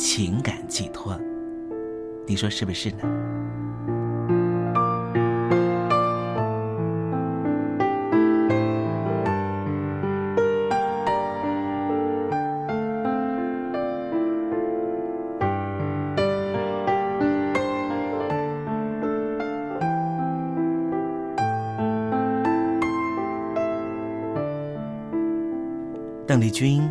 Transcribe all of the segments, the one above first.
情感寄托，你说是不是呢？邓丽君。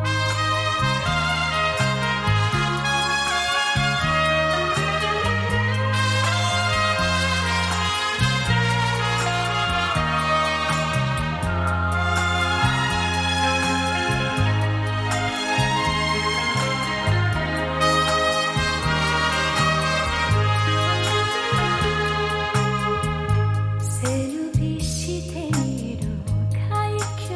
시대로 가이켜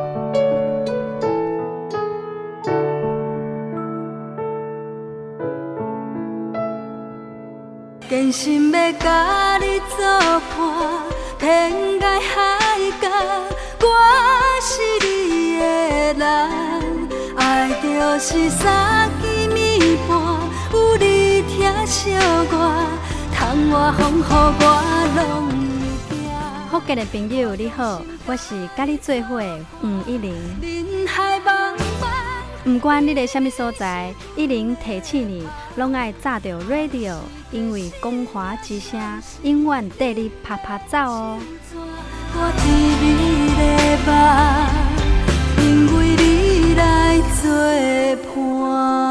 坚心要甲你作伴，天涯海角，我是你的人。爱就是三更暝半，有你疼惜我，窗外风雨我拢。福建的朋友你好，我是甲你做伙的黄一玲。不管你在什么所在，一零提醒你，拢爱炸着 radio，因为光华之声永远带你啪啪走哦。因为你来作伴。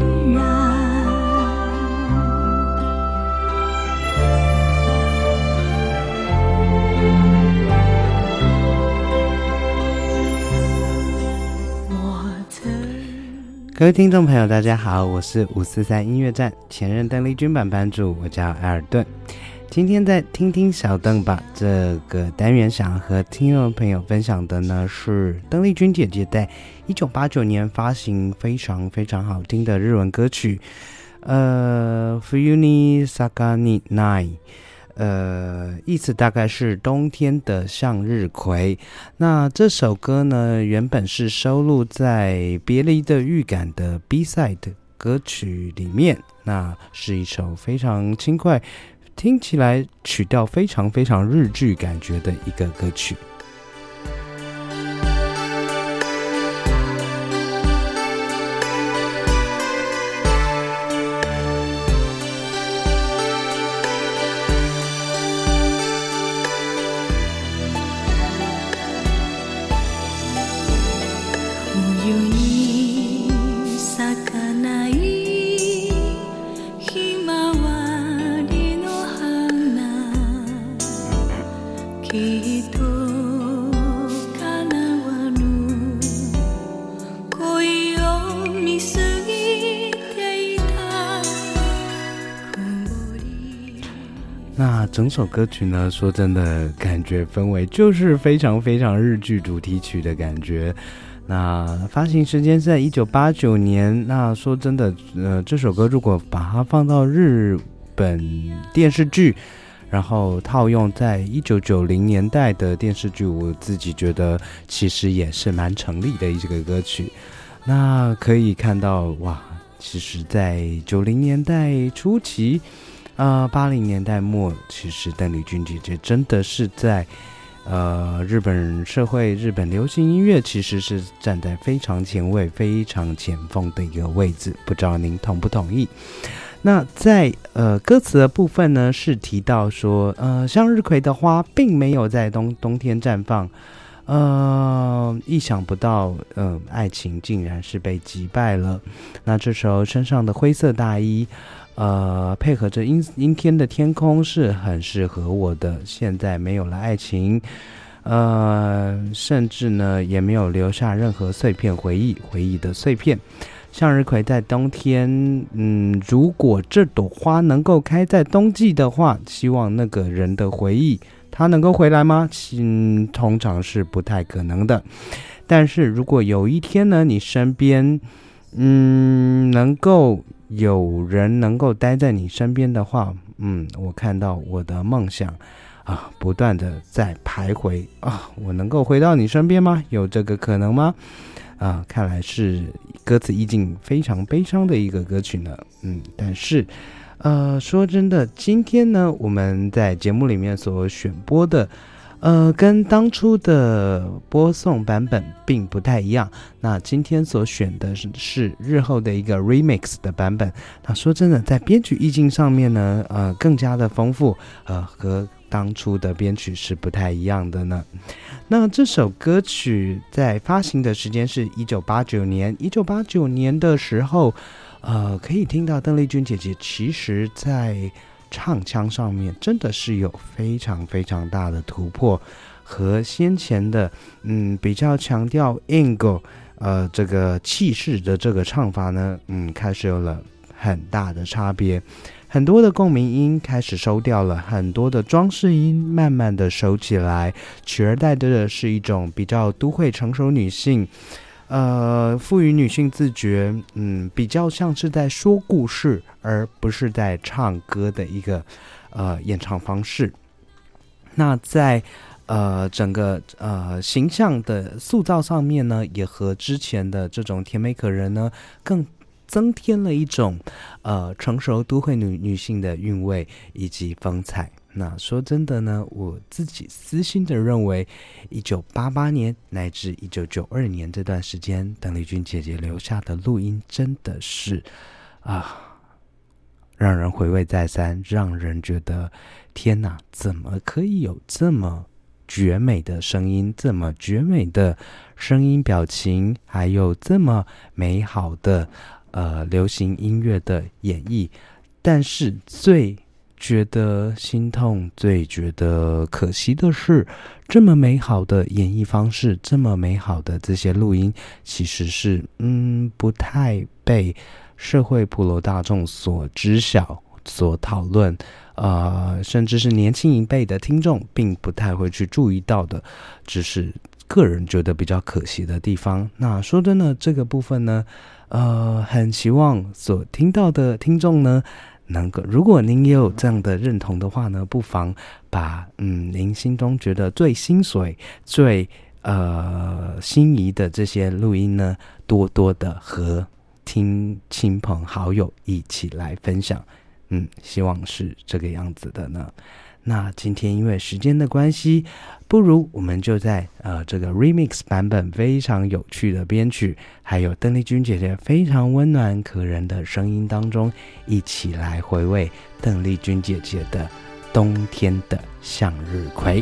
各位听众朋友，大家好，我是五四三音乐站前任邓丽君版班主，我叫艾尔顿。今天在听听小邓吧这个单元，想和听众朋友分享的呢是邓丽君姐姐在一九八九年发行非常非常好听的日文歌曲，呃，Fuyuni Sakani Nai。呃，意思大概是冬天的向日葵。那这首歌呢，原本是收录在《别离的预感》的 B side 歌曲里面。那是一首非常轻快，听起来曲调非常非常日剧感觉的一个歌曲。整首歌曲呢，说真的，感觉氛围就是非常非常日剧主题曲的感觉。那发行时间是在一九八九年。那说真的，呃，这首歌如果把它放到日本电视剧，然后套用在一九九零年代的电视剧，我自己觉得其实也是蛮成立的一个歌曲。那可以看到，哇，其实，在九零年代初期。呃，八零年代末，其实邓丽君姐姐真的是在，呃，日本社会、日本流行音乐，其实是站在非常前卫、非常前锋的一个位置。不知道您同不同意？那在呃歌词的部分呢，是提到说，呃，向日葵的花并没有在冬冬天绽放，呃，意想不到，嗯，爱情竟然是被击败了。那这时候身上的灰色大衣。呃，配合着阴阴天的天空是很适合我的。现在没有了爱情，呃，甚至呢也没有留下任何碎片回忆，回忆的碎片。向日葵在冬天，嗯，如果这朵花能够开在冬季的话，希望那个人的回忆他能够回来吗？嗯，通常是不太可能的。但是如果有一天呢，你身边，嗯，能够。有人能够待在你身边的话，嗯，我看到我的梦想啊，不断的在徘徊啊，我能够回到你身边吗？有这个可能吗？啊，看来是歌词意境非常悲伤的一个歌曲呢。嗯，但是，呃，说真的，今天呢，我们在节目里面所选播的。呃，跟当初的播送版本并不太一样。那今天所选的是是日后的一个 remix 的版本。那说真的，在编曲意境上面呢，呃，更加的丰富，呃，和当初的编曲是不太一样的呢。那这首歌曲在发行的时间是一九八九年，一九八九年的时候，呃，可以听到邓丽君姐姐其实在。唱腔上面真的是有非常非常大的突破，和先前的嗯比较强调 angle 呃这个气势的这个唱法呢，嗯开始有了很大的差别，很多的共鸣音开始收掉了，很多的装饰音慢慢的收起来，取而代之的是一种比较都会成熟女性。呃，赋予女性自觉，嗯，比较像是在说故事，而不是在唱歌的一个呃演唱方式。那在呃整个呃形象的塑造上面呢，也和之前的这种甜美可人呢，更增添了一种呃成熟都会女女性的韵味以及风采。那说真的呢，我自己私心的认为，一九八八年乃至一九九二年这段时间，邓丽君姐姐留下的录音真的是啊，让人回味再三，让人觉得天哪，怎么可以有这么绝美的声音，这么绝美的声音表情，还有这么美好的呃流行音乐的演绎？但是最觉得心痛，最觉得可惜的是，这么美好的演绎方式，这么美好的这些录音，其实是嗯不太被社会普罗大众所知晓、所讨论，呃，甚至是年轻一辈的听众并不太会去注意到的，只是个人觉得比较可惜的地方。那说真的，这个部分呢，呃，很希望所听到的听众呢。能够，如果您也有这样的认同的话呢，不妨把嗯您心中觉得最心水、最呃心仪的这些录音呢，多多的和听亲朋好友一起来分享。嗯，希望是这个样子的呢。那今天因为时间的关系，不如我们就在呃这个 remix 版本非常有趣的编曲，还有邓丽君姐姐非常温暖可人的声音当中，一起来回味邓丽君姐姐的《冬天的向日葵》。